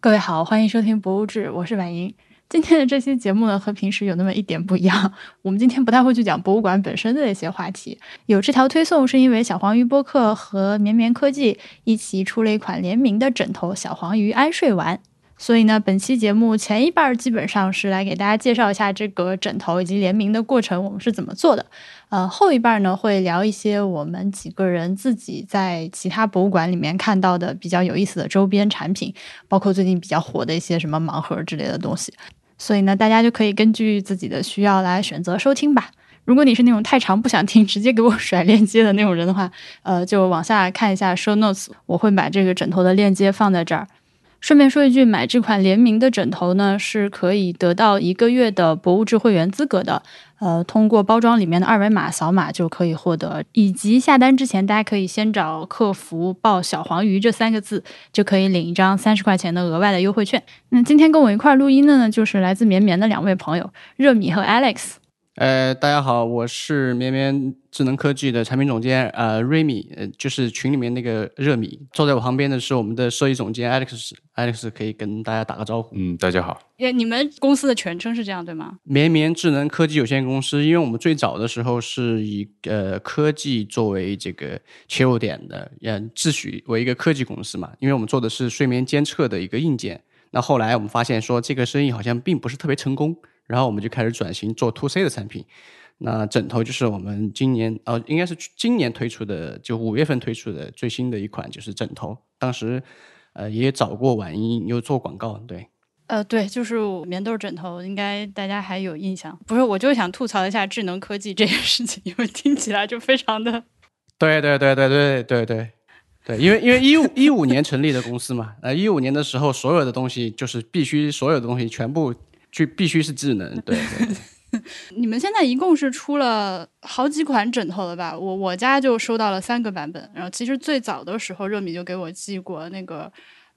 各位好，欢迎收听《博物志》，我是婉莹。今天的这期节目呢，和平时有那么一点不一样。我们今天不太会去讲博物馆本身的一些话题。有这条推送，是因为小黄鱼播客和绵绵科技一起出了一款联名的枕头——小黄鱼安睡丸。所以呢，本期节目前一半基本上是来给大家介绍一下这个枕头以及联名的过程，我们是怎么做的。呃，后一半呢会聊一些我们几个人自己在其他博物馆里面看到的比较有意思的周边产品，包括最近比较火的一些什么盲盒之类的东西。所以呢，大家就可以根据自己的需要来选择收听吧。如果你是那种太长不想听，直接给我甩链接的那种人的话，呃，就往下看一下 show notes，我会把这个枕头的链接放在这儿。顺便说一句，买这款联名的枕头呢，是可以得到一个月的博物志会员资格的。呃，通过包装里面的二维码扫码就可以获得。以及下单之前，大家可以先找客服报“小黄鱼”这三个字，就可以领一张三十块钱的额外的优惠券。那今天跟我一块录音的呢，就是来自绵绵的两位朋友热米和 Alex。呃，大家好，我是绵绵智能科技的产品总监，呃，瑞米，呃，就是群里面那个热米。坐在我旁边的是我们的设计总监 Alex，Alex 可以跟大家打个招呼。嗯，大家好。也，你们公司的全称是这样对吗？绵绵智能科技有限公司，因为我们最早的时候是以呃科技作为这个切入点的，嗯，自诩为一个科技公司嘛，因为我们做的是睡眠监测的一个硬件。那后来我们发现说这个生意好像并不是特别成功。然后我们就开始转型做 to C 的产品，那枕头就是我们今年呃应该是今年推出的，就五月份推出的最新的一款就是枕头。当时呃也找过晚音又做广告，对，呃对，就是棉豆枕头，应该大家还有印象。不是，我就想吐槽一下智能科技这件事情，因为听起来就非常的，对对对对对对对对，因为因为一五一五年成立的公司嘛，呃一五年的时候所有的东西就是必须所有的东西全部。就必须是智能，对。你们现在一共是出了好几款枕头了吧？我我家就收到了三个版本。然后其实最早的时候，热米就给我寄过那个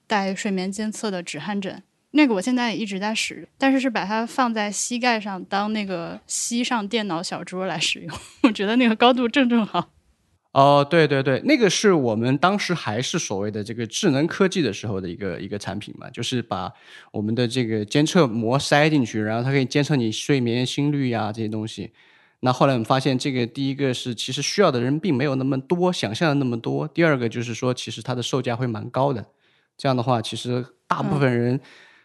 带睡眠监测的止鼾枕，那个我现在也一直在使用，但是是把它放在膝盖上当那个膝上电脑小桌来使用，我觉得那个高度正正好。哦，对对对，那个是我们当时还是所谓的这个智能科技的时候的一个一个产品嘛，就是把我们的这个监测膜塞进去，然后它可以监测你睡眠、心率呀这些东西。那后来我们发现，这个第一个是其实需要的人并没有那么多，想象的那么多；第二个就是说，其实它的售价会蛮高的。这样的话，其实大部分人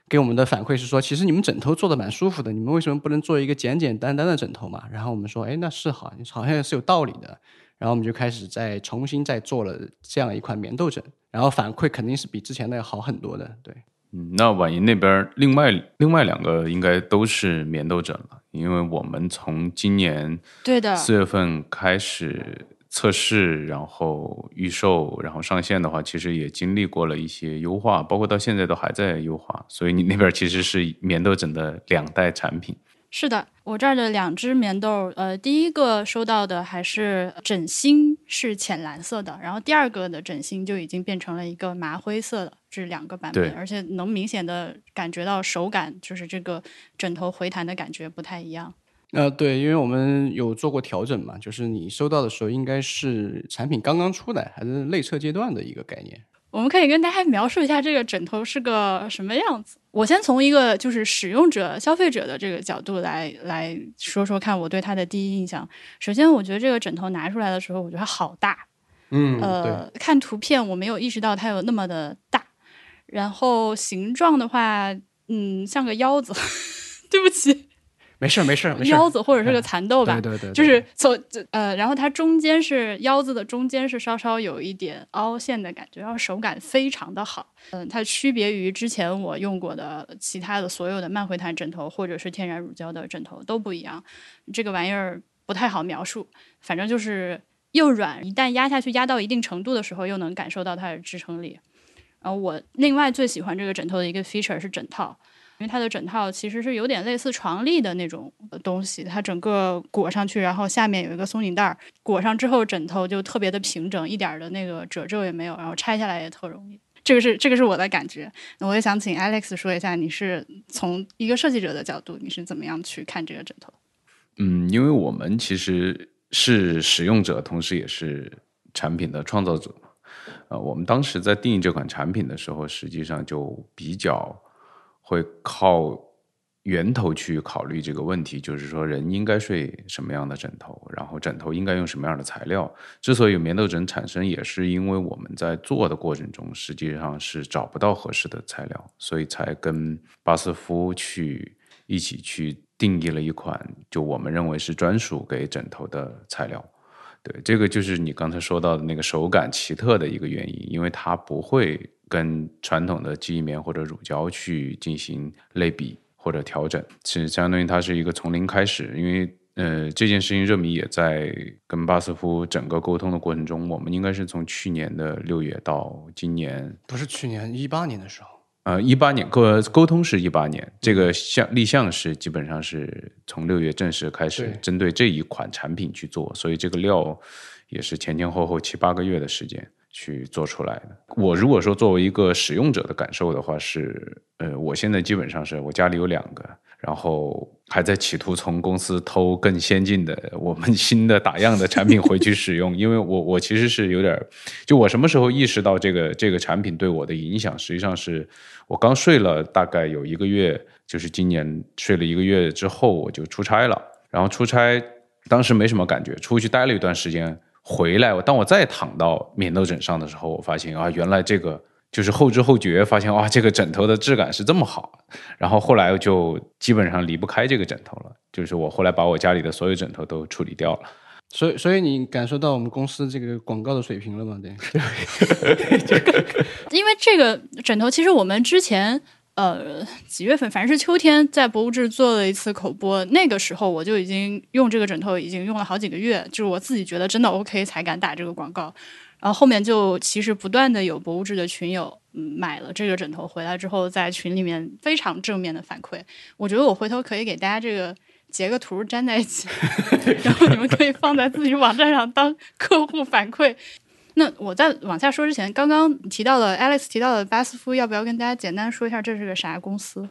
给我们的反馈是说，其实你们枕头做的蛮舒服的，你们为什么不能做一个简简单单的枕头嘛？然后我们说，哎，那是好，好像是有道理的。然后我们就开始再重新再做了这样一款棉豆枕，然后反馈肯定是比之前的要好很多的。对，嗯，那婉莹那边另外另外两个应该都是棉豆枕了，因为我们从今年对的四月份开始测试，然后预售，然后上线的话，其实也经历过了一些优化，包括到现在都还在优化，所以你那边其实是棉豆枕的两代产品。是的，我这儿的两只棉豆，呃，第一个收到的还是枕芯是浅蓝色的，然后第二个的枕芯就已经变成了一个麻灰色的，这是两个版本，而且能明显的感觉到手感，就是这个枕头回弹的感觉不太一样。呃，对，因为我们有做过调整嘛，就是你收到的时候应该是产品刚刚出来，还是内测阶段的一个概念。我们可以跟大家描述一下这个枕头是个什么样子。我先从一个就是使用者、消费者的这个角度来来说说看，我对它的第一印象。首先，我觉得这个枕头拿出来的时候，我觉得它好大。嗯，呃，看图片我没有意识到它有那么的大。然后形状的话，嗯，像个腰子。对不起。没事儿，没事儿，没事腰子或者是个蚕豆吧，对对对，就是从呃，然后它中间是腰子的中间是稍稍有一点凹陷的感觉，然后手感非常的好。嗯，它区别于之前我用过的其他的所有的慢回弹枕头或者是天然乳胶的枕头都不一样。这个玩意儿不太好描述，反正就是又软，一旦压下去压到一定程度的时候，又能感受到它的支撑力。然后我另外最喜欢这个枕头的一个 feature 是枕套。因为它的枕套其实是有点类似床笠的那种东西，它整个裹上去，然后下面有一个松紧带儿，裹上之后枕头就特别的平整，一点的那个褶皱也没有，然后拆下来也特容易。这个是这个是我的感觉。那我也想请 Alex 说一下，你是从一个设计者的角度，你是怎么样去看这个枕头？嗯，因为我们其实是使用者，同时也是产品的创造者。呃，我们当时在定义这款产品的时候，实际上就比较会靠源头去考虑这个问题，就是说人应该睡什么样的枕头，然后枕头应该用什么样的材料。之所以有棉豆枕产生，也是因为我们在做的过程中，实际上是找不到合适的材料，所以才跟巴斯夫去一起去定义了一款，就我们认为是专属给枕头的材料。对，这个就是你刚才说到的那个手感奇特的一个原因，因为它不会跟传统的记忆棉或者乳胶去进行类比或者调整，是相当于它是一个从零开始。因为呃，这件事情热米也在跟巴斯夫整个沟通的过程中，我们应该是从去年的六月到今年，不是去年一八年的时候。呃，一八年沟沟通是一八年，这个项立项是基本上是从六月正式开始针对这一款产品去做，所以这个料也是前前后后七八个月的时间去做出来的。我如果说作为一个使用者的感受的话，是呃，我现在基本上是我家里有两个。然后还在企图从公司偷更先进的我们新的打样的产品回去使用，因为我我其实是有点，就我什么时候意识到这个这个产品对我的影响，实际上是我刚睡了大概有一个月，就是今年睡了一个月之后我就出差了，然后出差当时没什么感觉，出去待了一段时间回来，当我再躺到棉豆枕上的时候，我发现啊，原来这个。就是后知后觉发现哇，这个枕头的质感是这么好，然后后来就基本上离不开这个枕头了。就是我后来把我家里的所有枕头都处理掉了。所以，所以你感受到我们公司这个广告的水平了吗？对，因为这个枕头，其实我们之前呃几月份，反正是秋天，在博物志做了一次口播，那个时候我就已经用这个枕头，已经用了好几个月，就是我自己觉得真的 OK 才敢打这个广告。然后后面就其实不断的有博物志的群友买了这个枕头回来之后，在群里面非常正面的反馈。我觉得我回头可以给大家这个截个图粘在一起，然后你们可以放在自己网站上当客户反馈。那我在往下说之前，刚刚提到了 Alex 提到的巴斯夫，要不要跟大家简单说一下这是个啥公司？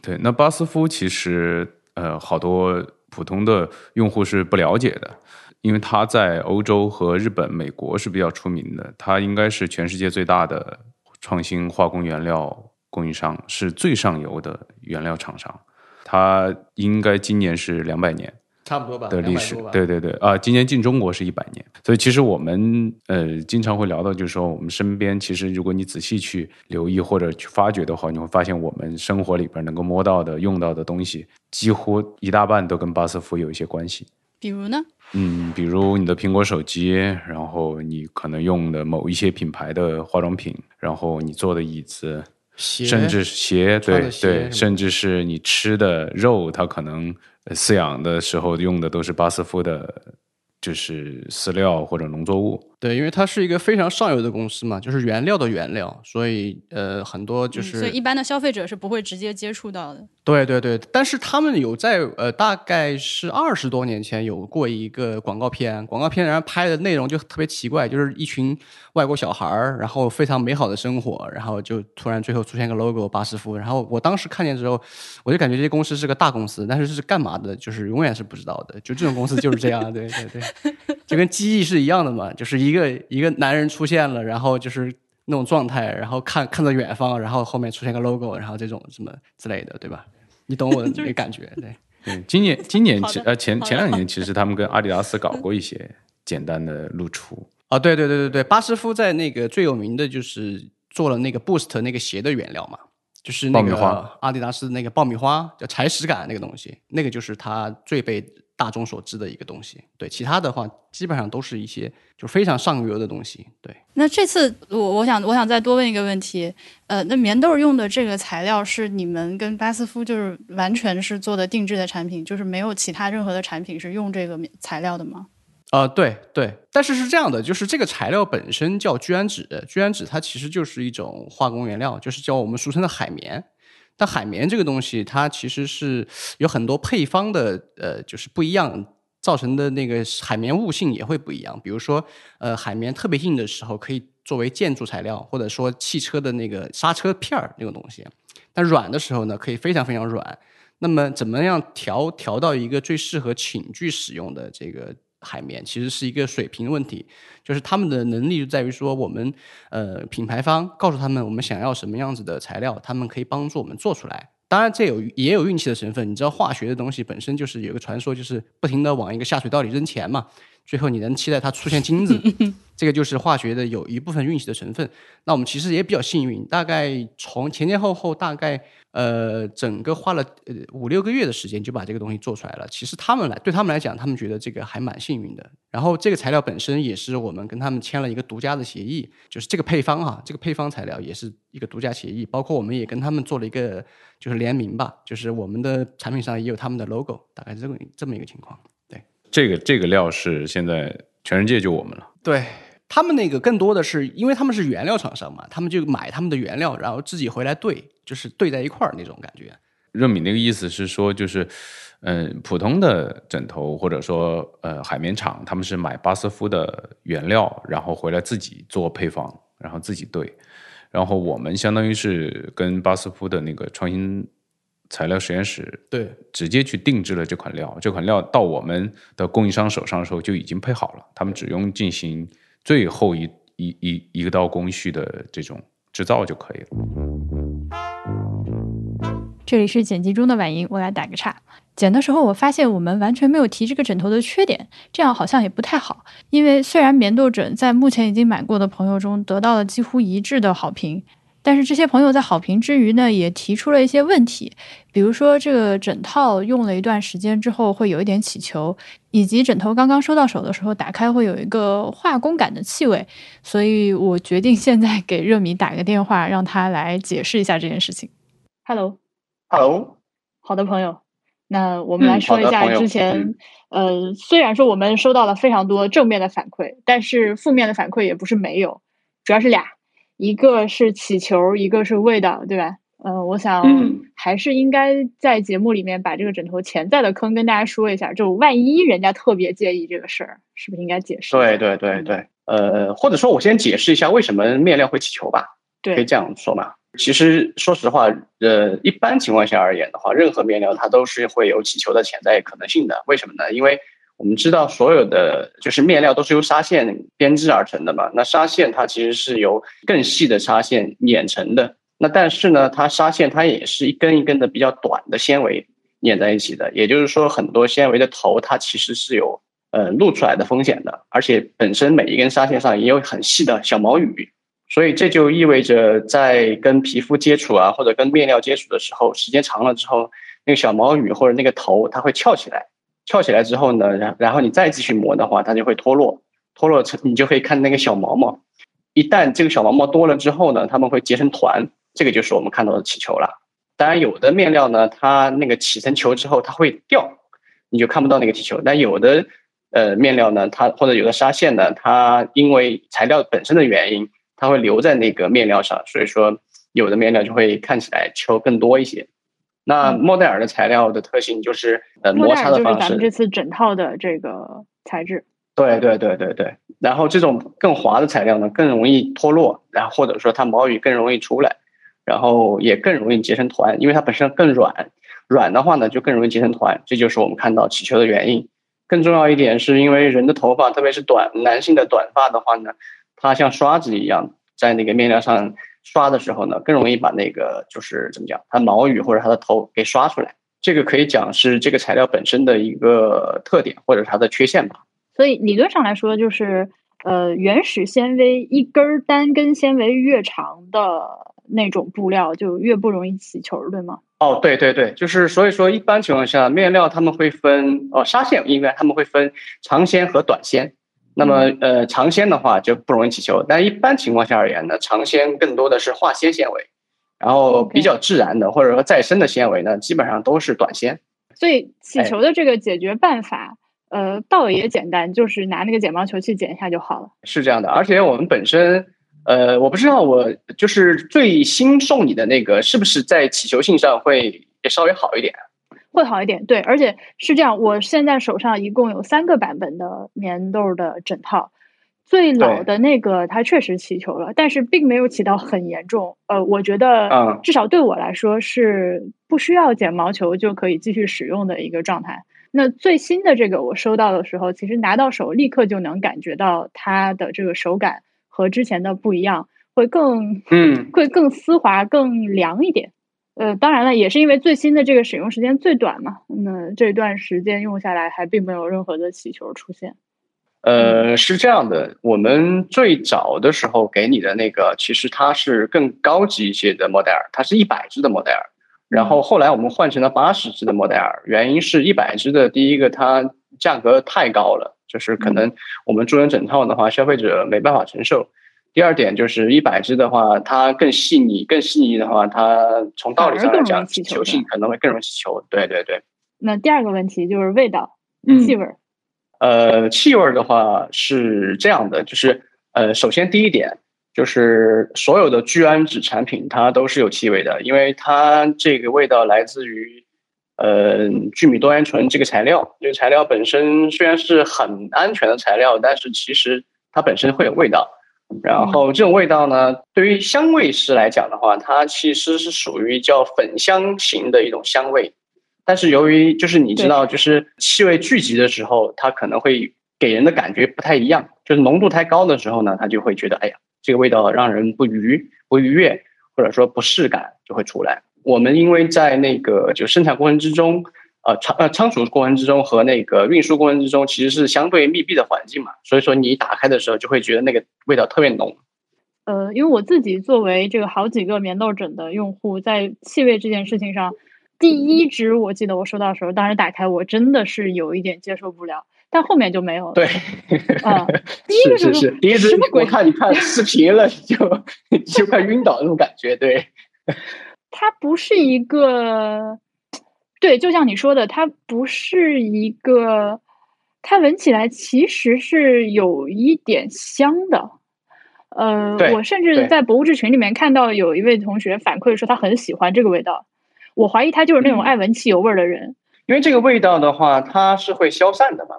对，那巴斯夫其实呃好多普通的用户是不了解的。因为它在欧洲和日本、美国是比较出名的，它应该是全世界最大的创新化工原料供应商，是最上游的原料厂商。它应该今年是两百年，差不多吧的历史。对对对，啊，今年进中国是一百年。所以其实我们呃经常会聊到，就是说我们身边其实如果你仔细去留意或者去发掘的话，你会发现我们生活里边能够摸到的、用到的东西，几乎一大半都跟巴斯夫有一些关系。比如呢？嗯，比如你的苹果手机，然后你可能用的某一些品牌的化妆品，然后你坐的椅子，甚至鞋，对对，甚至是你吃的肉，它可能饲养的时候用的都是巴斯夫的。就是饲料或者农作物，对，因为它是一个非常上游的公司嘛，就是原料的原料，所以呃，很多就是，所以一般的消费者是不会直接接触到的。对对对，但是他们有在呃，大概是二十多年前有过一个广告片，广告片然后拍的内容就特别奇怪，就是一群外国小孩儿，然后非常美好的生活，然后就突然最后出现个 logo 巴斯夫，然后我当时看见之后，我就感觉这些公司是个大公司，但是是干嘛的，就是永远是不知道的，就这种公司就是这样，对对对。就跟记忆是一样的嘛，就是一个一个男人出现了，然后就是那种状态，然后看看着远方，然后后面出现个 logo，然后这种什么之类的，对吧？你懂我的 感觉，对。嗯，今年今年其呃前前两年 其实他们跟阿迪达斯搞过一些简单的露出啊，对对对对对，巴斯夫在那个最有名的就是做了那个 Boost 那个鞋的原料嘛，就是那个阿迪达斯那个爆米花叫踩屎感那个东西，那个就是它最被。大众所知的一个东西，对其他的话，基本上都是一些就非常上游的东西。对，那这次我我想我想再多问一个问题，呃，那棉豆用的这个材料是你们跟巴斯夫就是完全是做的定制的产品，就是没有其他任何的产品是用这个材料的吗？呃，对对，但是是这样的，就是这个材料本身叫聚氨酯，聚氨酯它其实就是一种化工原料，就是叫我们俗称的海绵。但海绵这个东西，它其实是有很多配方的，呃，就是不一样造成的那个海绵物性也会不一样。比如说，呃，海绵特别硬的时候，可以作为建筑材料，或者说汽车的那个刹车片儿那种东西。但软的时候呢，可以非常非常软。那么，怎么样调调到一个最适合寝具使用的这个海绵，其实是一个水平问题，就是他们的能力就在于说，我们呃品牌方告诉他们我们想要什么样子的材料，他们可以帮助我们做出来。当然，这有也有运气的成分。你知道，化学的东西本身就是有个传说，就是不停的往一个下水道里扔钱嘛。最后你能期待它出现金子，这个就是化学的有一部分运气的成分。那我们其实也比较幸运，大概从前前后后大概呃整个花了呃五六个月的时间就把这个东西做出来了。其实他们来对他们来讲，他们觉得这个还蛮幸运的。然后这个材料本身也是我们跟他们签了一个独家的协议，就是这个配方哈，这个配方材料也是一个独家协议。包括我们也跟他们做了一个就是联名吧，就是我们的产品上也有他们的 logo，大概是这个这么一个情况。这个这个料是现在全世界就我们了。对他们那个更多的是，因为他们是原料厂商嘛，他们就买他们的原料，然后自己回来兑，就是兑在一块儿那种感觉。热米那个意思是说，就是嗯，普通的枕头或者说呃海绵厂，他们是买巴斯夫的原料，然后回来自己做配方，然后自己兑。然后我们相当于是跟巴斯夫的那个创新。材料实验室对直接去定制了这款料，这款料到我们的供应商手上的时候就已经配好了，他们只用进行最后一一一一个道工序的这种制造就可以了。这里是剪辑中的婉莹，我来打个岔。剪的时候我发现我们完全没有提这个枕头的缺点，这样好像也不太好。因为虽然棉豆枕在目前已经买过的朋友中得到了几乎一致的好评。但是这些朋友在好评之余呢，也提出了一些问题，比如说这个枕套用了一段时间之后会有一点起球，以及枕头刚刚收到手的时候打开会有一个化工感的气味，所以我决定现在给热米打个电话，让他来解释一下这件事情。Hello，Hello，好的朋友，那我们来说一下之前，呃，虽然说我们收到了非常多正面的反馈，但是负面的反馈也不是没有，主要是俩。一个是起球，一个是味道，对吧？嗯，我想还是应该在节目里面把这个枕头潜在的坑跟大家说一下，就万一人家特别介意这个事儿，是不是应该解释？对对对对，呃，或者说我先解释一下为什么面料会起球吧，可以这样说嘛？其实说实话，呃，一般情况下而言的话，任何面料它都是会有起球的潜在可能性的。为什么呢？因为我们知道，所有的就是面料都是由纱线编织而成的嘛。那纱线它其实是由更细的纱线碾成的。那但是呢，它纱线它也是一根一根的比较短的纤维碾在一起的。也就是说，很多纤维的头它其实是有呃露出来的风险的。而且本身每一根纱线上也有很细的小毛羽，所以这就意味着在跟皮肤接触啊，或者跟面料接触的时候，时间长了之后，那个小毛羽或者那个头它会翘起来。翘起来之后呢，然然后你再继续磨的话，它就会脱落，脱落成你就可以看那个小毛毛。一旦这个小毛毛多了之后呢，它们会结成团，这个就是我们看到的起球了。当然，有的面料呢，它那个起成球之后它会掉，你就看不到那个起球。但有的呃面料呢，它或者有的纱线呢，它因为材料本身的原因，它会留在那个面料上，所以说有的面料就会看起来球更多一些。那莫代尔的材料的特性就是呃摩擦的方式，咱们这次整套的这个材质。对对对对对，然后这种更滑的材料呢，更容易脱落，然后或者说它毛羽更容易出来，然后也更容易结成团，因为它本身更软，软的话呢就更容易结成团，这就是我们看到起球的原因。更重要一点是因为人的头发，特别是短男性的短发的话呢，它像刷子一样在那个面料上。刷的时候呢，更容易把那个就是怎么讲，它毛羽或者它的头给刷出来。这个可以讲是这个材料本身的一个特点，或者它的缺陷吧。所以理论上来说，就是呃，原始纤维一根单根纤维越长的那种布料，就越不容易起球，对吗？哦，对对对，就是所以说，一般情况下，面料他们会分哦，纱线应该他们会分长纤和短纤。那么，呃，长纤的话就不容易起球，但一般情况下而言呢，长纤更多的是化纤纤维，然后比较自然的或者说再生的纤维呢，基本上都是短纤。所以起球的这个解决办法，呃，倒也简单，就是拿那个剪毛球去剪一下就好了。是这样的，而且我们本身，呃，我不知道我就是最新送你的那个是不是在起球性上会稍微好一点。会好一点，对，而且是这样。我现在手上一共有三个版本的棉豆的枕套，最老的那个它确实起球了，但是并没有起到很严重。呃，我觉得至少对我来说是不需要剪毛球就可以继续使用的一个状态。那最新的这个我收到的时候，其实拿到手立刻就能感觉到它的这个手感和之前的不一样，会更嗯会更丝滑、更凉一点。呃，当然了，也是因为最新的这个使用时间最短嘛，那这段时间用下来还并没有任何的起球出现。呃，是这样的，我们最早的时候给你的那个，其实它是更高级一些的莫代尔，它是一百支的莫代尔。然后后来我们换成了八十支的莫代尔，原因是一百支的第一个它价格太高了，就是可能我们做成整套的话，消费者没办法承受。第二点就是一百支的话，它更细腻，更细腻的话，它从道理上来讲，起球性可能会更容易起球。对对对。那第二个问题就是味道，气味。呃，气味的话是这样的，就是呃，首先第一点就是所有的聚氨酯产品它都是有气味的，因为它这个味道来自于呃聚米多元醇这个材料。这个材料本身虽然是很安全的材料，但是其实它本身会有味道。然后这种味道呢，对于香味师来讲的话，它其实是属于叫粉香型的一种香味。但是由于就是你知道，就是气味聚集的时候，它可能会给人的感觉不太一样。就是浓度太高的时候呢，他就会觉得，哎呀，这个味道让人不愉不愉悦，或者说不适感就会出来。我们因为在那个就生产过程之中，呃仓呃仓储过程之中和那个运输过程之中，其实是相对密闭的环境嘛，所以说你打开的时候就会觉得那个味道特别浓。呃，因为我自己作为这个好几个棉豆枕的用户，在气味这件事情上。第一支我记得我收到的时候，当时打开我真的是有一点接受不了，但后面就没有了。对，啊，第一个是是，第一支我看你看视频了，就就快晕倒那种感觉。对，它不是一个，对，就像你说的，它不是一个，它闻起来其实是有一点香的。呃，我甚至在博物志群里面看到有一位同学反馈说他很喜欢这个味道。我怀疑他就是那种爱闻汽油味的人，因为这个味道的话，它是会消散的嘛。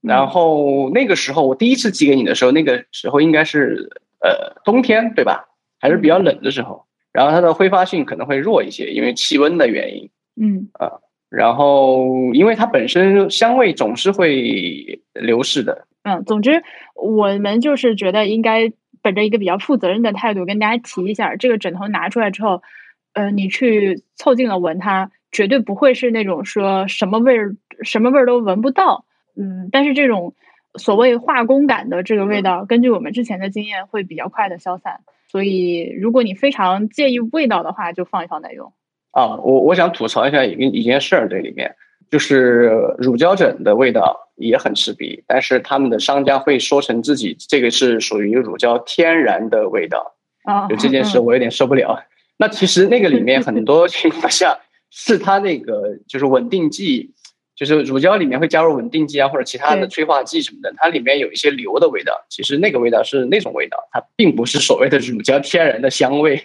然后那个时候我第一次寄给你的时候，那个时候应该是呃冬天对吧？还是比较冷的时候。然后它的挥发性可能会弱一些，因为气温的原因。嗯啊，然后因为它本身香味总是会流逝的。嗯，总之我们就是觉得应该本着一个比较负责任的态度跟大家提一下，这个枕头拿出来之后。呃，你去凑近了闻它，绝对不会是那种说什么味儿、什么味儿都闻不到。嗯，但是这种所谓化工感的这个味道，根据我们之前的经验，会比较快的消散。所以，如果你非常介意味道的话，就放一放再用。啊，我我想吐槽一下一一件事儿，这里面就是乳胶枕的味道也很刺鼻，但是他们的商家会说成自己这个是属于乳胶天然的味道。啊，就这件事我有点受不了。那其实那个里面很多 情况下是它那个就是稳定剂，就是乳胶里面会加入稳定剂啊或者其他的催化剂什么的，它里面有一些硫的味道。其实那个味道是那种味道，它并不是所谓的乳胶天然的香味。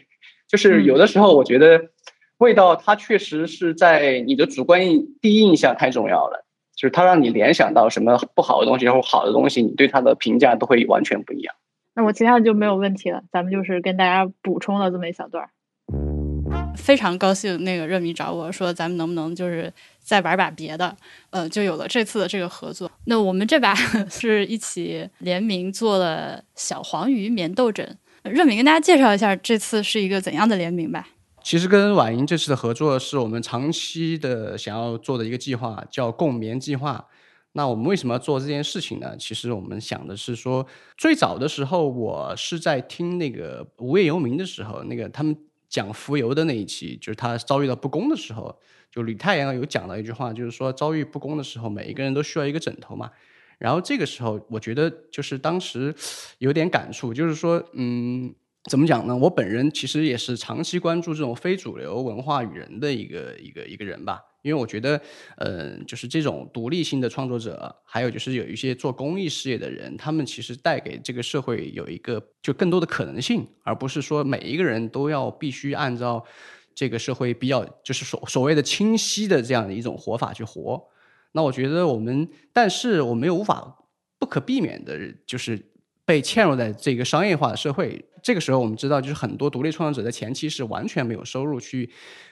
就是有的时候我觉得味道它确实是在你的主观印第一印象太重要了，就是它让你联想到什么不好的东西或好的东西，你对它的评价都会完全不一样。那我其他的就没有问题了，咱们就是跟大家补充了这么一小段。非常高兴，那个热米找我说，咱们能不能就是再玩把别的？呃，就有了这次的这个合作。那我们这把 是一起联名做了小黄鱼棉豆枕。热米跟大家介绍一下，这次是一个怎样的联名吧？其实跟婉莹这次的合作是我们长期的想要做的一个计划，叫共眠计划。那我们为什么要做这件事情呢？其实我们想的是说，最早的时候我是在听那个无业游民的时候，那个他们。讲浮游的那一期，就是他遭遇到不公的时候，就吕太阳有讲到一句话，就是说遭遇不公的时候，每一个人都需要一个枕头嘛。然后这个时候，我觉得就是当时有点感触，就是说，嗯，怎么讲呢？我本人其实也是长期关注这种非主流文化与人的一个一个一个人吧。因为我觉得，呃，就是这种独立性的创作者，还有就是有一些做公益事业的人，他们其实带给这个社会有一个就更多的可能性，而不是说每一个人都要必须按照这个社会比较就是所所谓的清晰的这样的一种活法去活。那我觉得我们，但是我们又无法不可避免的，就是被嵌入在这个商业化的社会。这个时候，我们知道，就是很多独立创作者在前期是完全没有收入去，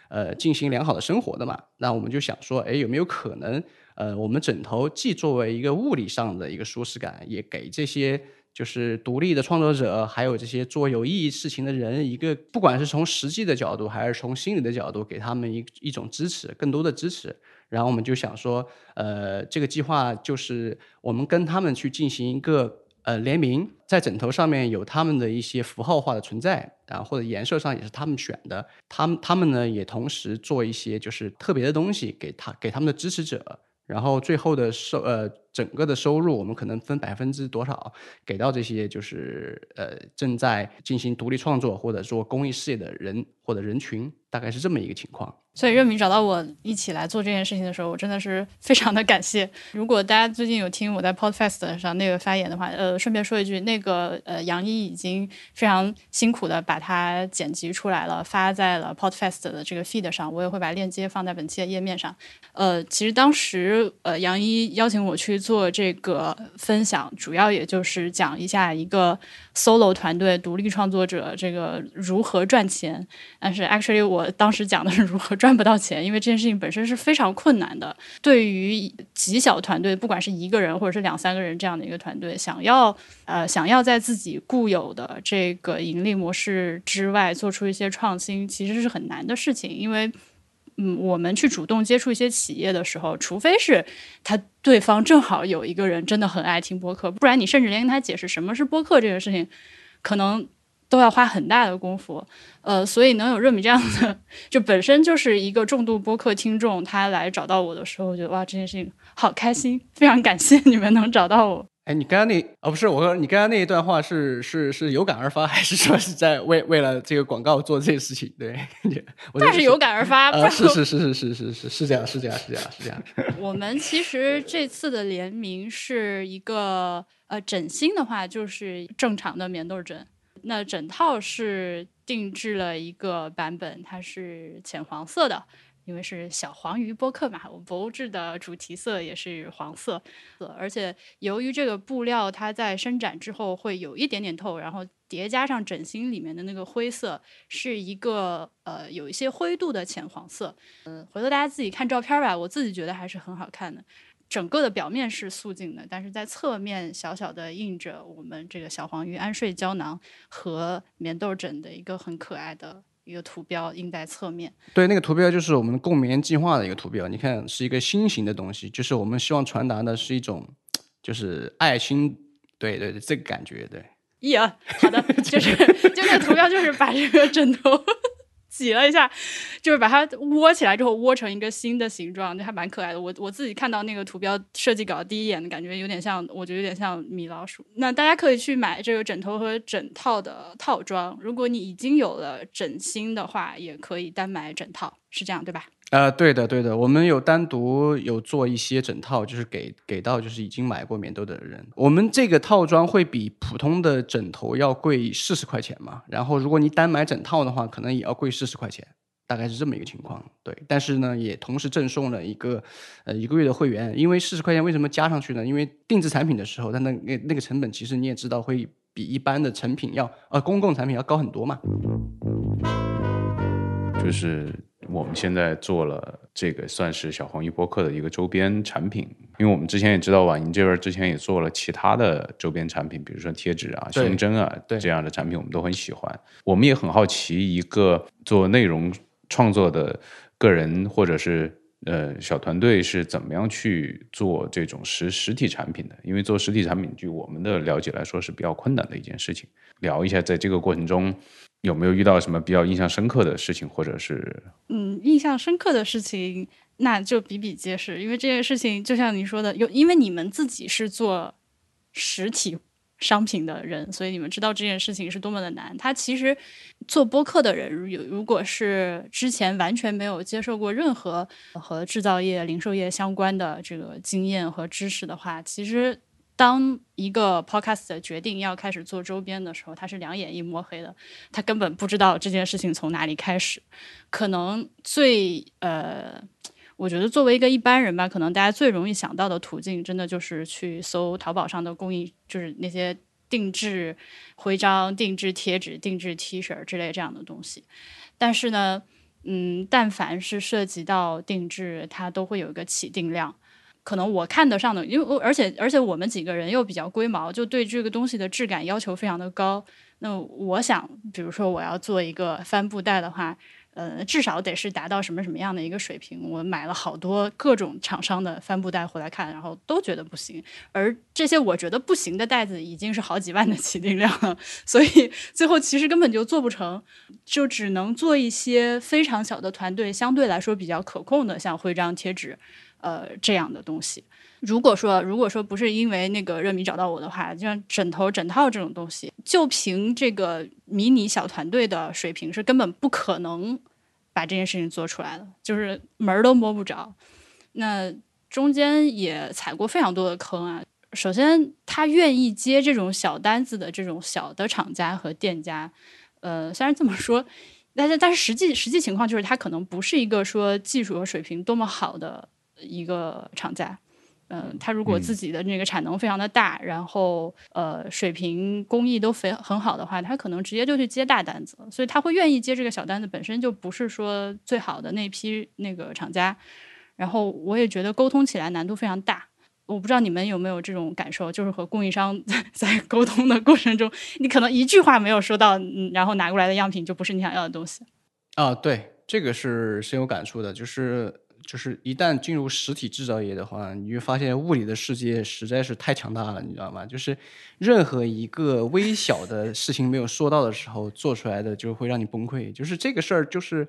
呃，进行良好的生活的嘛。那我们就想说，哎，有没有可能，呃，我们枕头既作为一个物理上的一个舒适感，也给这些就是独立的创作者，还有这些做有意义事情的人，一个不管是从实际的角度，还是从心理的角度，给他们一一种支持，更多的支持。然后我们就想说，呃，这个计划就是我们跟他们去进行一个。呃，联名在枕头上面有他们的一些符号化的存在，然后或者颜色上也是他们选的，他们他们呢也同时做一些就是特别的东西给他给他们的支持者，然后最后的收呃整个的收入我们可能分百分之多少给到这些就是呃正在进行独立创作或者做公益事业的人或者人群，大概是这么一个情况。所以热敏找到我一起来做这件事情的时候，我真的是非常的感谢。如果大家最近有听我在 Podfest 上那个发言的话，呃，顺便说一句，那个呃杨一已经非常辛苦的把它剪辑出来了，发在了 Podfest 的这个 feed 上，我也会把链接放在本期的页面上。呃，其实当时呃杨一邀请我去做这个分享，主要也就是讲一下一个 solo 团队独立创作者这个如何赚钱。但是 actually 我当时讲的是如何赚。不到钱，因为这件事情本身是非常困难的。对于极小团队，不管是一个人或者是两三个人这样的一个团队，想要呃想要在自己固有的这个盈利模式之外做出一些创新，其实是很难的事情。因为嗯，我们去主动接触一些企业的时候，除非是他对方正好有一个人真的很爱听播客，不然你甚至连跟他解释什么是播客这个事情，可能。都要花很大的功夫，呃，所以能有热米这样的，就本身就是一个重度播客听众，他来找到我的时候，我觉得哇，这件事情好开心，非常感谢你们能找到我。哎，你刚刚那哦不是我说，你刚刚那一段话是是是有感而发，还是说是在为为了这个广告做这些事情？对，那是有感而发，是是是是是是是是这样是这样是这样是这样。我们其实这次的联名是一个呃枕芯的话，就是正常的棉豆枕。那枕套是定制了一个版本，它是浅黄色的，因为是小黄鱼播客嘛，我博物志的主题色也是黄色。而且由于这个布料它在伸展之后会有一点点透，然后叠加上枕芯里面的那个灰色，是一个呃有一些灰度的浅黄色。嗯，回头大家自己看照片吧，我自己觉得还是很好看的。整个的表面是素净的，但是在侧面小小的印着我们这个小黄鱼安睡胶囊和棉豆枕的一个很可爱的一个图标印在侧面。对，那个图标就是我们共眠计划的一个图标。你看，是一个心形的东西，就是我们希望传达的是一种，就是爱心。对对对，这个感觉对。呀，好的，就是就那个图标，就是把这个枕头。挤了一下，就是把它窝起来之后，窝成一个新的形状，就还蛮可爱的。我我自己看到那个图标设计稿，第一眼的感觉有点像，我觉得有点像米老鼠。那大家可以去买这个枕头和枕套的套装。如果你已经有了枕芯的话，也可以单买枕套，是这样对吧？呃，对的，对的，我们有单独有做一些枕套，就是给给到就是已经买过棉豆的人。我们这个套装会比普通的枕头要贵四十块钱嘛，然后如果你单买枕套的话，可能也要贵四十块钱，大概是这么一个情况。对，但是呢，也同时赠送了一个呃一个月的会员，因为四十块钱为什么加上去呢？因为定制产品的时候，它那那那个成本其实你也知道会比一般的成品要呃公共产品要高很多嘛。就是。我们现在做了这个算是小黄鱼播客的一个周边产品，因为我们之前也知道婉莹这边之前也做了其他的周边产品，比如说贴纸啊、胸针啊这样的产品，我们都很喜欢。我们也很好奇，一个做内容创作的个人或者是呃小团队是怎么样去做这种实实体产品的？因为做实体产品，据我们的了解来说是比较困难的一件事情。聊一下，在这个过程中。有没有遇到什么比较印象深刻的事情，或者是嗯，印象深刻的事情那就比比皆是，因为这件事情就像你说的，有因为你们自己是做实体商品的人，所以你们知道这件事情是多么的难。他其实做播客的人，有如果是之前完全没有接受过任何和制造业、零售业相关的这个经验和知识的话，其实。当一个 podcast 决定要开始做周边的时候，他是两眼一摸黑的，他根本不知道这件事情从哪里开始。可能最呃，我觉得作为一个一般人吧，可能大家最容易想到的途径，真的就是去搜淘宝上的供应，就是那些。定制徽章、定制贴纸、定制 T 恤之类这样的东西。但是呢，嗯，但凡是涉及到定制，它都会有一个起订量。可能我看得上的，因为而且而且我们几个人又比较龟毛，就对这个东西的质感要求非常的高。那我想，比如说我要做一个帆布袋的话，呃，至少得是达到什么什么样的一个水平。我买了好多各种厂商的帆布袋回来看，然后都觉得不行。而这些我觉得不行的袋子已经是好几万的起订量了，所以最后其实根本就做不成，就只能做一些非常小的团队，相对来说比较可控的，像徽章、贴纸。呃，这样的东西，如果说如果说不是因为那个热米找到我的话，就像枕头、枕套这种东西，就凭这个迷你小团队的水平，是根本不可能把这件事情做出来的，就是门儿都摸不着。那中间也踩过非常多的坑啊。首先，他愿意接这种小单子的这种小的厂家和店家，呃，虽然这么说，但是但是实际实际情况就是，他可能不是一个说技术和水平多么好的。一个厂家，嗯，他如果自己的那个产能非常的大，然后呃水平工艺都非很好的话，他可能直接就去接大单子，所以他会愿意接这个小单子，本身就不是说最好的那批那个厂家。然后我也觉得沟通起来难度非常大，我不知道你们有没有这种感受，就是和供应商 在沟通的过程中，你可能一句话没有说到，嗯，然后拿过来的样品就不是你想要的东西。啊，对，这个是深有感触的，就是。就是一旦进入实体制造业的话，你会发现物理的世界实在是太强大了，你知道吗？就是任何一个微小的事情没有说到的时候，做出来的就会让你崩溃。就是这个事儿，就是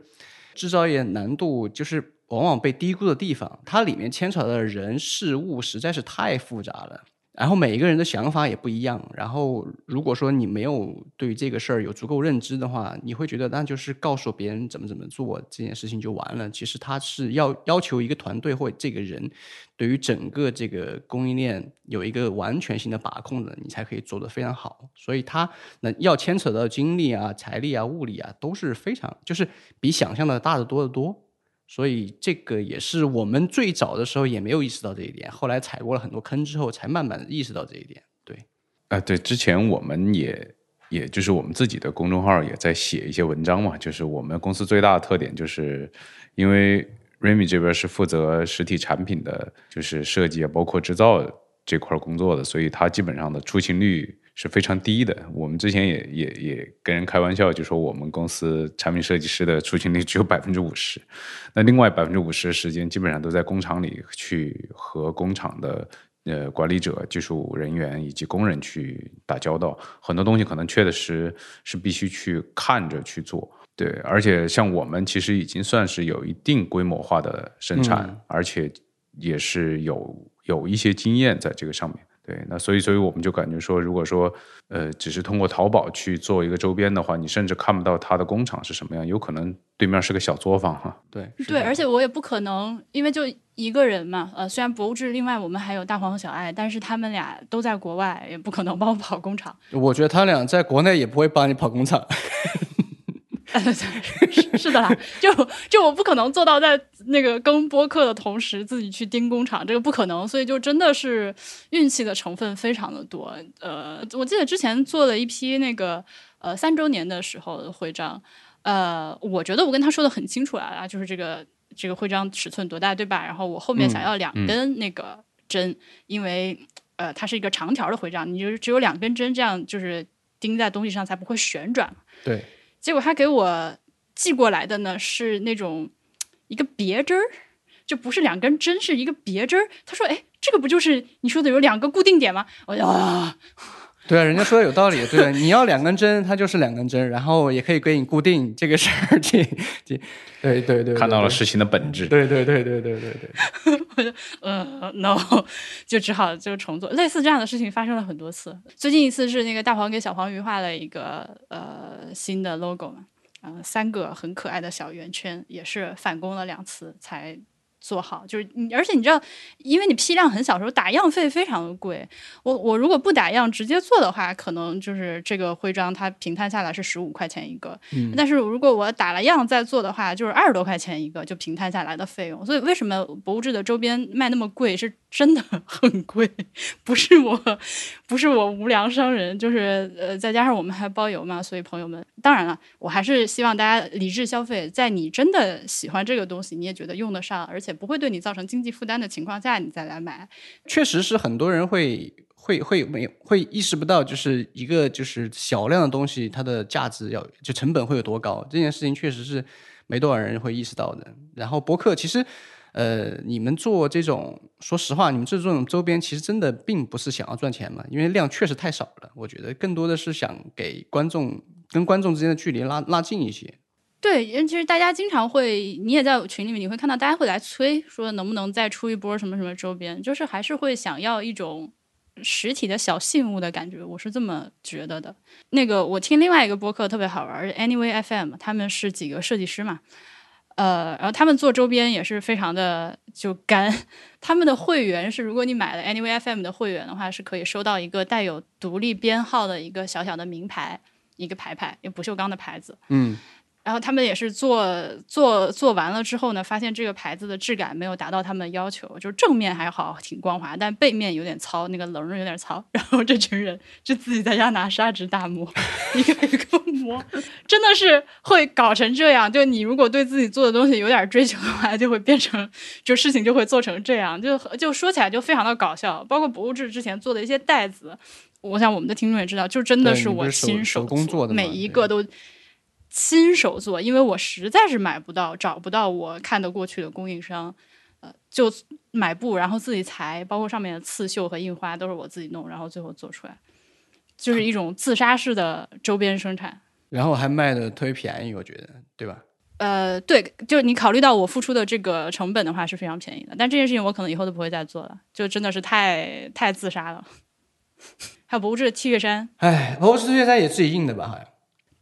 制造业难度就是往往被低估的地方，它里面牵扯的人事物实在是太复杂了。然后每一个人的想法也不一样。然后如果说你没有对这个事儿有足够认知的话，你会觉得那就是告诉别人怎么怎么做这件事情就完了。其实他是要要求一个团队或这个人对于整个这个供应链有一个完全性的把控的，你才可以做得非常好。所以他那要牵扯到精力啊、财力啊、物力啊都是非常就是比想象的大得多得多。所以这个也是我们最早的时候也没有意识到这一点，后来踩过了很多坑之后，才慢慢意识到这一点。对，啊，对，之前我们也也就是我们自己的公众号也在写一些文章嘛，就是我们公司最大的特点就是，因为 Remy 这边是负责实体产品的，就是设计啊，包括制造这块工作的，所以他基本上的出勤率。是非常低的。我们之前也也也跟人开玩笑，就说我们公司产品设计师的出勤率只有百分之五十，那另外百分之五十的时间基本上都在工厂里去和工厂的呃管理者、技术人员以及工人去打交道。很多东西可能确实是必须去看着去做。对，而且像我们其实已经算是有一定规模化的生产，而且也是有有一些经验在这个上面。对，那所以，所以我们就感觉说，如果说，呃，只是通过淘宝去做一个周边的话，你甚至看不到它的工厂是什么样，有可能对面是个小作坊哈。对，对，而且我也不可能，因为就一个人嘛，呃，虽然博物志，另外我们还有大黄和小爱，但是他们俩都在国外，也不可能帮我跑工厂。我觉得他俩在国内也不会帮你跑工厂。是是的啦，就就我不可能做到在那个更播客的同时自己去盯工厂，这个不可能，所以就真的是运气的成分非常的多。呃，我记得之前做了一批那个呃三周年的时候的徽章，呃，我觉得我跟他说的很清楚了啊，就是这个这个徽章尺寸多大，对吧？然后我后面想要两根那个针，因为呃它是一个长条的徽章，你就只有两根针，这样就是钉在东西上才不会旋转。对。结果他给我寄过来的呢是那种一个别针儿，就不是两根针，是一个别针儿。他说：“哎，这个不就是你说的有两个固定点吗？”我呀。对啊，人家说的有道理。对，你要两根针，它就是两根针，然后也可以给你固定这个事儿。这这，对对对，看到了事情的本质。对对对对对对对。我就呃，no，就只好就重做。类似这样的事情发生了很多次。最近一次是那个大黄给小黄鱼画了一个呃新的 logo 嘛，呃，三个很可爱的小圆圈，也是返工了两次才。做好就是你，而且你知道，因为你批量很小，时候打样费非常的贵。我我如果不打样直接做的话，可能就是这个徽章它平摊下来是十五块钱一个。嗯，但是如果我打了样再做的话，就是二十多块钱一个，就平摊下来的费用。所以为什么博物志的周边卖那么贵？是真的很贵，不是我，不是我无良商人，就是呃，再加上我们还包邮嘛，所以朋友们，当然了，我还是希望大家理智消费，在你真的喜欢这个东西，你也觉得用得上，而且不会对你造成经济负担的情况下，你再来买。确实是很多人会会会没会意识不到，就是一个就是小量的东西，它的价值要就成本会有多高，这件事情确实是没多少人会意识到的。然后博客其实。呃，你们做这种，说实话，你们做这种周边，其实真的并不是想要赚钱嘛，因为量确实太少了。我觉得更多的是想给观众跟观众之间的距离拉拉近一些。对，因为其实大家经常会，你也在群里面，你会看到大家会来催，说能不能再出一波什么什么周边，就是还是会想要一种实体的小信物的感觉，我是这么觉得的。那个我听另外一个播客特别好玩，Anyway FM，他们是几个设计师嘛。呃，然后他们做周边也是非常的就干。他们的会员是，如果你买了 Anyway FM 的会员的话，是可以收到一个带有独立编号的一个小小的名牌，一个牌牌，一个不锈钢的牌子。嗯。然后他们也是做做做完了之后呢，发现这个牌子的质感没有达到他们的要求，就是正面还好，挺光滑，但背面有点糙，那个棱有点糙。然后这群人就自己在家拿砂纸大磨，一个一个磨，真的是会搞成这样。就你如果对自己做的东西有点追求的话，就会变成就事情就会做成这样，就就说起来就非常的搞笑。包括博物志之前做的一些袋子，我想我们的听众也知道，就真的是我亲手工做的，每一个都。亲手做，因为我实在是买不到、找不到我看得过去的供应商，呃，就买布，然后自己裁，包括上面的刺绣和印花都是我自己弄，然后最后做出来，就是一种自杀式的周边生产。然后还卖的特别便宜，我觉得，对吧？呃，对，就是你考虑到我付出的这个成本的话是非常便宜的，但这件事情我可能以后都不会再做了，就真的是太太自杀了。还有博物志的 T 恤衫，哎，博物志 T 恤衫也自己印的吧？好像。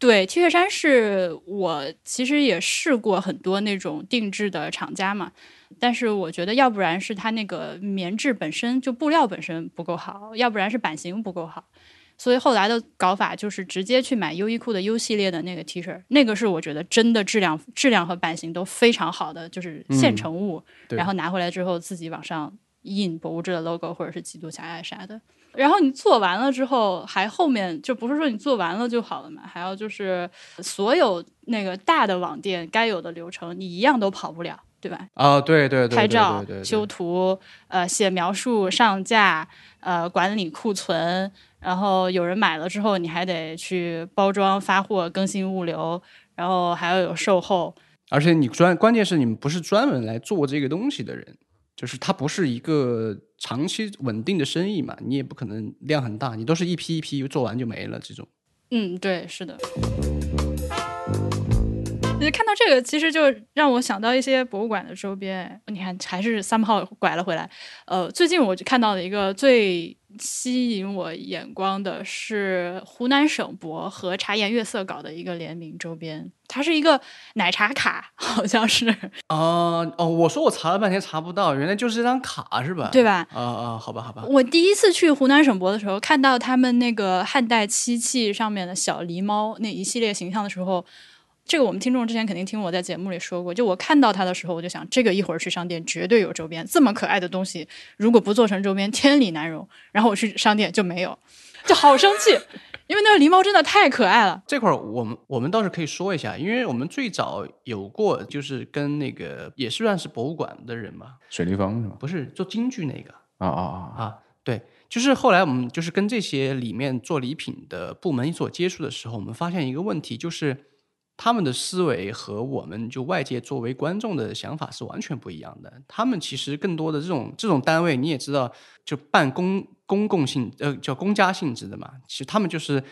对，T 恤衫是我其实也试过很多那种定制的厂家嘛，但是我觉得要不然是它那个棉质本身就布料本身不够好，要不然是版型不够好，所以后来的搞法就是直接去买优衣库的 U 系列的那个 T 恤，那个是我觉得真的质量质量和版型都非常好的，就是现成物，然后拿回来之后自己往上印博物志的 logo 或者是基督狭隘啥的。然后你做完了之后，还后面就不是说你做完了就好了嘛？还要就是所有那个大的网店该有的流程，你一样都跑不了，对吧？啊，对对对，拍照、修图、呃，写描述、上架、呃，管理库存，然后有人买了之后，你还得去包装、发货、更新物流，然后还要有售后。而且你专，关键是你们不是专门来做这个东西的人。就是它不是一个长期稳定的生意嘛，你也不可能量很大，你都是一批一批做完就没了这种。嗯，对，是的。你看到这个，其实就让我想到一些博物馆的周边。你看，还是三炮拐了回来。呃，最近我就看到了一个最。吸引我眼光的是湖南省博和茶颜悦色搞的一个联名周边，它是一个奶茶卡，好像是。啊 哦，我说我查了半天查不到，原来就是这张卡是吧？对吧？啊啊，好吧好吧。我第一次去湖南省博的时候，看到他们那个汉代漆器上面的小狸猫那一系列形象的时候。这个我们听众之前肯定听我在节目里说过，就我看到它的时候，我就想，这个一会儿去商店绝对有周边，这么可爱的东西，如果不做成周边，天理难容。然后我去商店就没有，就好生气，因为那个狸猫真的太可爱了。这块儿我们我们倒是可以说一下，因为我们最早有过就是跟那个也是算是博物馆的人嘛，水立方是吗？不是做京剧那个啊啊啊啊！对，就是后来我们就是跟这些里面做礼品的部门所接触的时候，我们发现一个问题就是。他们的思维和我们就外界作为观众的想法是完全不一样的。他们其实更多的这种这种单位，你也知道，就办公公共性呃叫公家性质的嘛。其实他们就是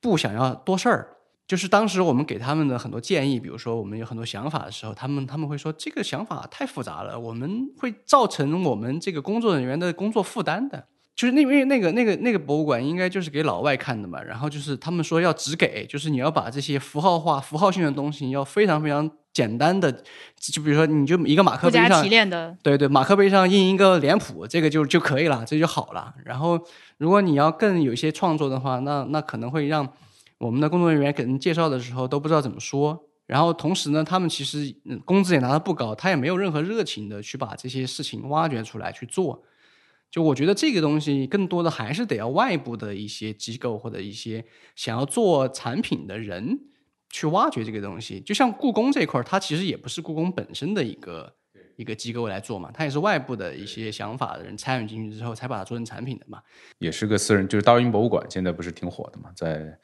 不想要多事儿。就是当时我们给他们的很多建议，比如说我们有很多想法的时候，他们他们会说这个想法太复杂了，我们会造成我们这个工作人员的工作负担的。就是那因为那个那个那个博物馆应该就是给老外看的嘛，然后就是他们说要只给，就是你要把这些符号化、符号性的东西要非常非常简单的，就比如说你就一个马克杯上提炼的，对对，马克杯上印一个脸谱，这个就就可以了，这就好了。然后如果你要更有一些创作的话，那那可能会让我们的工作人员给人介绍的时候都不知道怎么说。然后同时呢，他们其实工资也拿的不高，他也没有任何热情的去把这些事情挖掘出来去做。就我觉得这个东西更多的还是得要外部的一些机构或者一些想要做产品的人去挖掘这个东西。就像故宫这块儿，它其实也不是故宫本身的一个一个机构来做嘛，它也是外部的一些想法的人参与进去之后，才把它做成产品的嘛。也是个私人，就是大英博物馆现在不是挺火的嘛，在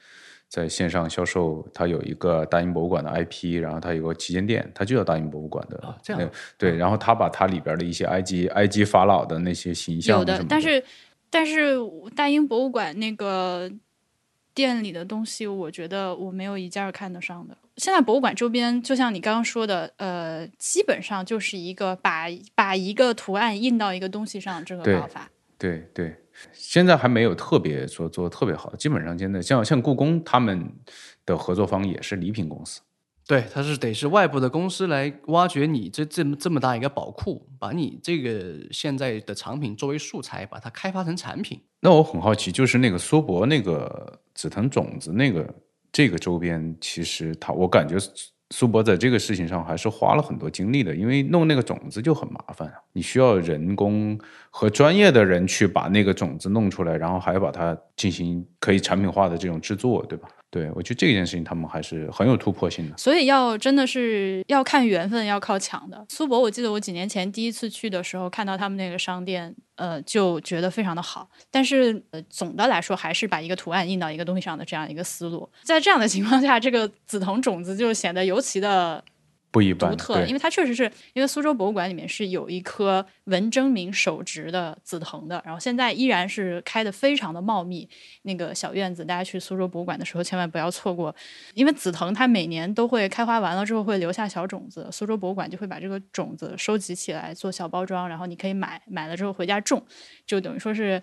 在线上销售，它有一个大英博物馆的 IP，然后它有个旗舰店，它就叫大英博物馆的。哦这样对，然后它把它里边的一些埃及埃及法老的那些形象有的，但是但是大英博物馆那个店里的东西，我觉得我没有一件看得上的。现在博物馆周边，就像你刚刚说的，呃，基本上就是一个把把一个图案印到一个东西上这个对搞法。对对，现在还没有特别说做得特别好，基本上现在像像故宫他们的合作方也是礼品公司。对，它是得是外部的公司来挖掘你这这么这么大一个宝库，把你这个现在的产品作为素材，把它开发成产品。那我很好奇，就是那个苏博那个紫藤种子那个这个周边，其实它我感觉苏博在这个事情上还是花了很多精力的，因为弄那个种子就很麻烦，你需要人工和专业的人去把那个种子弄出来，然后还要把它进行可以产品化的这种制作，对吧？对我觉得这件事情他们还是很有突破性的。所以要真的是要看缘分，要靠抢的。苏博，我记得我几年前第一次去的时候，看到他们那个商店，呃，就觉得非常的好。但是呃，总的来说还是把一个图案印到一个东西上的这样一个思路。在这样的情况下，这个紫藤种子就显得尤其的不一般，独特，因为它确实是因为苏州博物馆里面是有一棵文征明手植的紫藤的，然后现在依然是开的非常的茂密。那个小院子，大家去苏州博物馆的时候千万不要错过，因为紫藤它每年都会开花完了之后会留下小种子，苏州博物馆就会把这个种子收集起来做小包装，然后你可以买，买了之后回家种，就等于说是。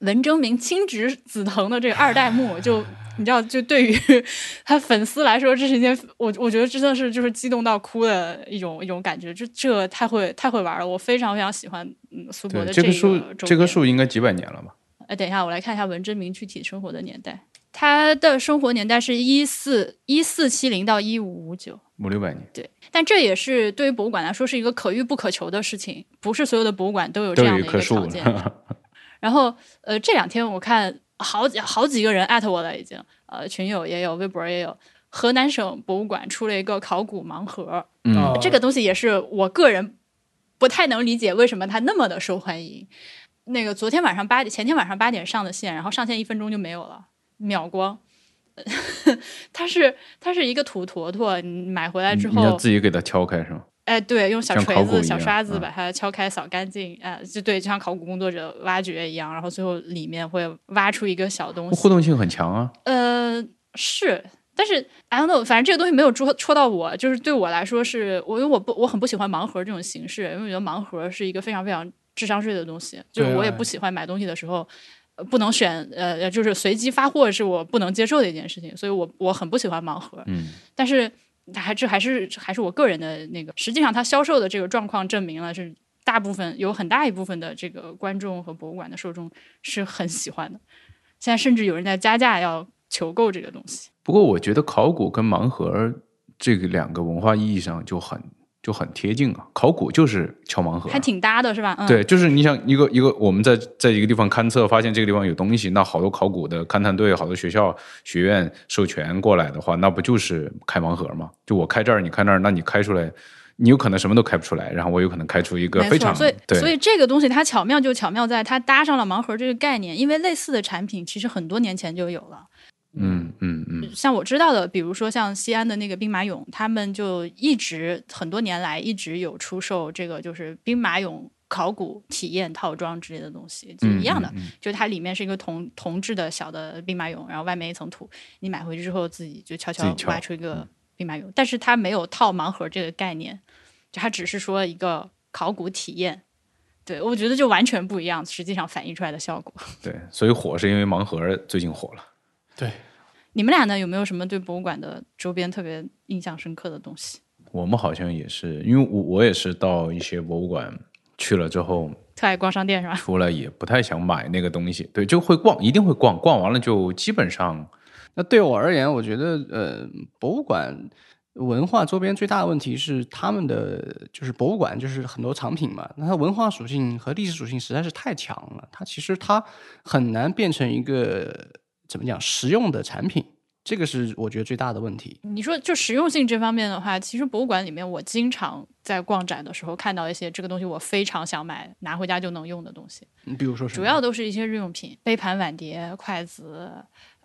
文征明亲侄紫藤的这个二代目，就你知道，就对于 他粉丝来说，这是一件我我觉得真的是就是激动到哭的一种一种感觉，这这太会太会玩了，我非常非常喜欢嗯苏博的这树周这棵边树应该几百年了吧？哎，等一下，我来看一下文征明具体生活的年代。他的生活年代是一四一四七零到一五五九，五六百年对，但这也是对于博物馆来说是一个可遇不可求的事情，不是所有的博物馆都有这都样的一个条件。然后，呃，这两天我看好几好几个人艾特我了，已经，呃，群友也有，微博也有。河南省博物馆出了一个考古盲盒，嗯哦这个东西也是我个人不太能理解为什么它那么的受欢迎。那个昨天晚上八点，前天晚上八点上的线，然后上线一分钟就没有了，秒光。它是它是一个土坨坨，你买回来之后你要，自己给它敲开是吗？哎，对，用小锤子、小刷子把它敲开、扫干净，啊、就对，就像考古工作者挖掘一样，然后最后里面会挖出一个小东西互。动性很强啊。呃，是，但是 I don't know，反正这个东西没有戳戳到我，就是对我来说是，我因为我不我很不喜欢盲盒这种形式，因为我觉得盲盒是一个非常非常智商税的东西，就是我也不喜欢买东西的时候。呃不能选，呃，就是随机发货是我不能接受的一件事情，所以我我很不喜欢盲盒。嗯，但是还这还是还是我个人的那个，实际上它销售的这个状况证明了是大部分有很大一部分的这个观众和博物馆的受众是很喜欢的，现在甚至有人在加价要求购这个东西。不过我觉得考古跟盲盒这个两个文化意义上就很就很贴近啊。考古就是敲盲盒啊，还挺搭的是吧？嗯，对，就是你想一个一个我们在在一个地方勘测，发现这个地方有东西，那好多考古的勘探队、好多学校学院授权过来的话，那不就是开盲盒吗？就我开这儿，你开那儿，那你开出来，你有可能什么都开不出来，然后我有可能开出一个，非常所以对所以这个东西它巧妙就巧妙在它搭上了盲盒这个概念，因为类似的产品其实很多年前就有了。嗯嗯嗯，像我知道的，比如说像西安的那个兵马俑，他们就一直很多年来一直有出售这个就是兵马俑考古体验套装之类的东西，就一样的，嗯嗯嗯就它里面是一个铜铜制的小的兵马俑，然后外面一层土，你买回去之后自己就悄悄挖出一个兵马俑，但是它没有套盲盒这个概念，就它只是说一个考古体验。对，我觉得就完全不一样，实际上反映出来的效果。对，所以火是因为盲盒最近火了。对，你们俩呢，有没有什么对博物馆的周边特别印象深刻的东西？我们好像也是，因为我我也是到一些博物馆去了之后，特爱逛商店是吧？出来也不太想买那个东西，对，就会逛，一定会逛，逛完了就基本上那对我而言，我觉得呃，博物馆文化周边最大的问题是他们的就是博物馆，就是很多藏品嘛，那它文化属性和历史属性实在是太强了，它其实它很难变成一个怎么讲实用的产品，这个是我觉得最大的问题。你说就实用性这方面的话，其实博物馆里面我经常在逛展的时候看到一些这个东西我非常想买，拿回家就能用的东西，你比如说什么主要都是一些日用品，杯盘碗碟、筷子，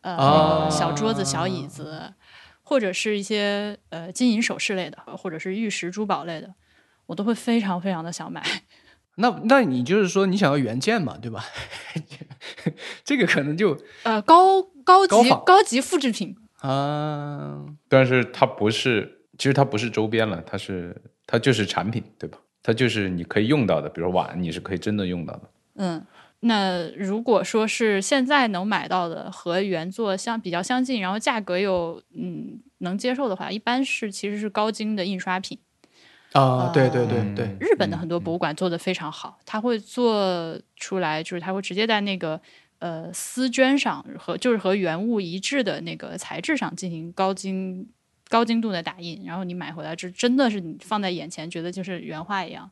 呃，小桌子、小椅子，或者是一些呃金银首饰类的，或者是玉石珠宝类的，我都会非常非常的想买。那那你就是说你想要原件嘛，对吧？这个可能就呃，高高级高高级复制品，啊，但是它不是，其实它不是周边了，它是它就是产品，对吧？它就是你可以用到的，比如碗，你是可以真的用到的。嗯，那如果说是现在能买到的和原作相比较相近，然后价格又嗯能接受的话，一般是其实是高精的印刷品。啊，对对对嗯对，日本的很多博物馆做的非常好，它会做出来，就是他会直接在那个呃丝绢上和就是和原物一致的那个材质上进行高精高精度的打印，然后你买回来这真的是你放在眼前觉得就是原画一样。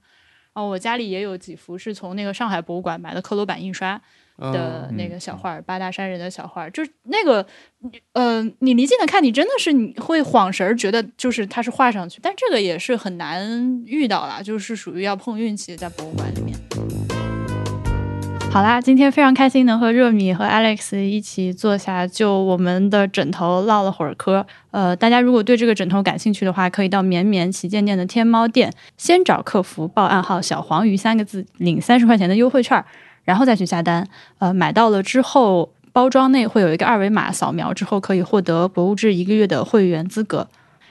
哦，我家里也有几幅是从那个上海博物馆买的刻罗版印刷的嗯那个小画儿，八大山人的小画儿，就是那个，呃，你离近的看，你真的是你会晃神儿，觉得就是它是画上去，但这个也是很难遇到啦，就是属于要碰运气，在博物馆里面。好啦，今天非常开心能和热米和 Alex 一起坐下，就我们的枕头唠了会儿嗑。呃，大家如果对这个枕头感兴趣的话，可以到绵绵旗舰店的天猫店，先找客服报暗号“小黄鱼”三个字，领三十块钱的优惠券儿，然后再去下单。呃，买到了之后，包装内会有一个二维码，扫描之后可以获得博物志一个月的会员资格。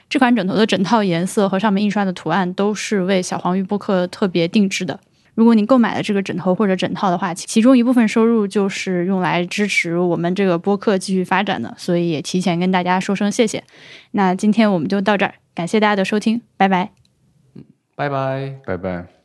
这款枕头的整套颜色和上面印刷的图案都是为小黄鱼播客特别定制的。如果您购买了这个枕头或者枕套的话，其其中一部分收入就是用来支持我们这个播客继续发展的，所以也提前跟大家说声谢谢。那今天我们就到这儿，感谢大家的收听，拜拜。嗯拜拜。拜拜。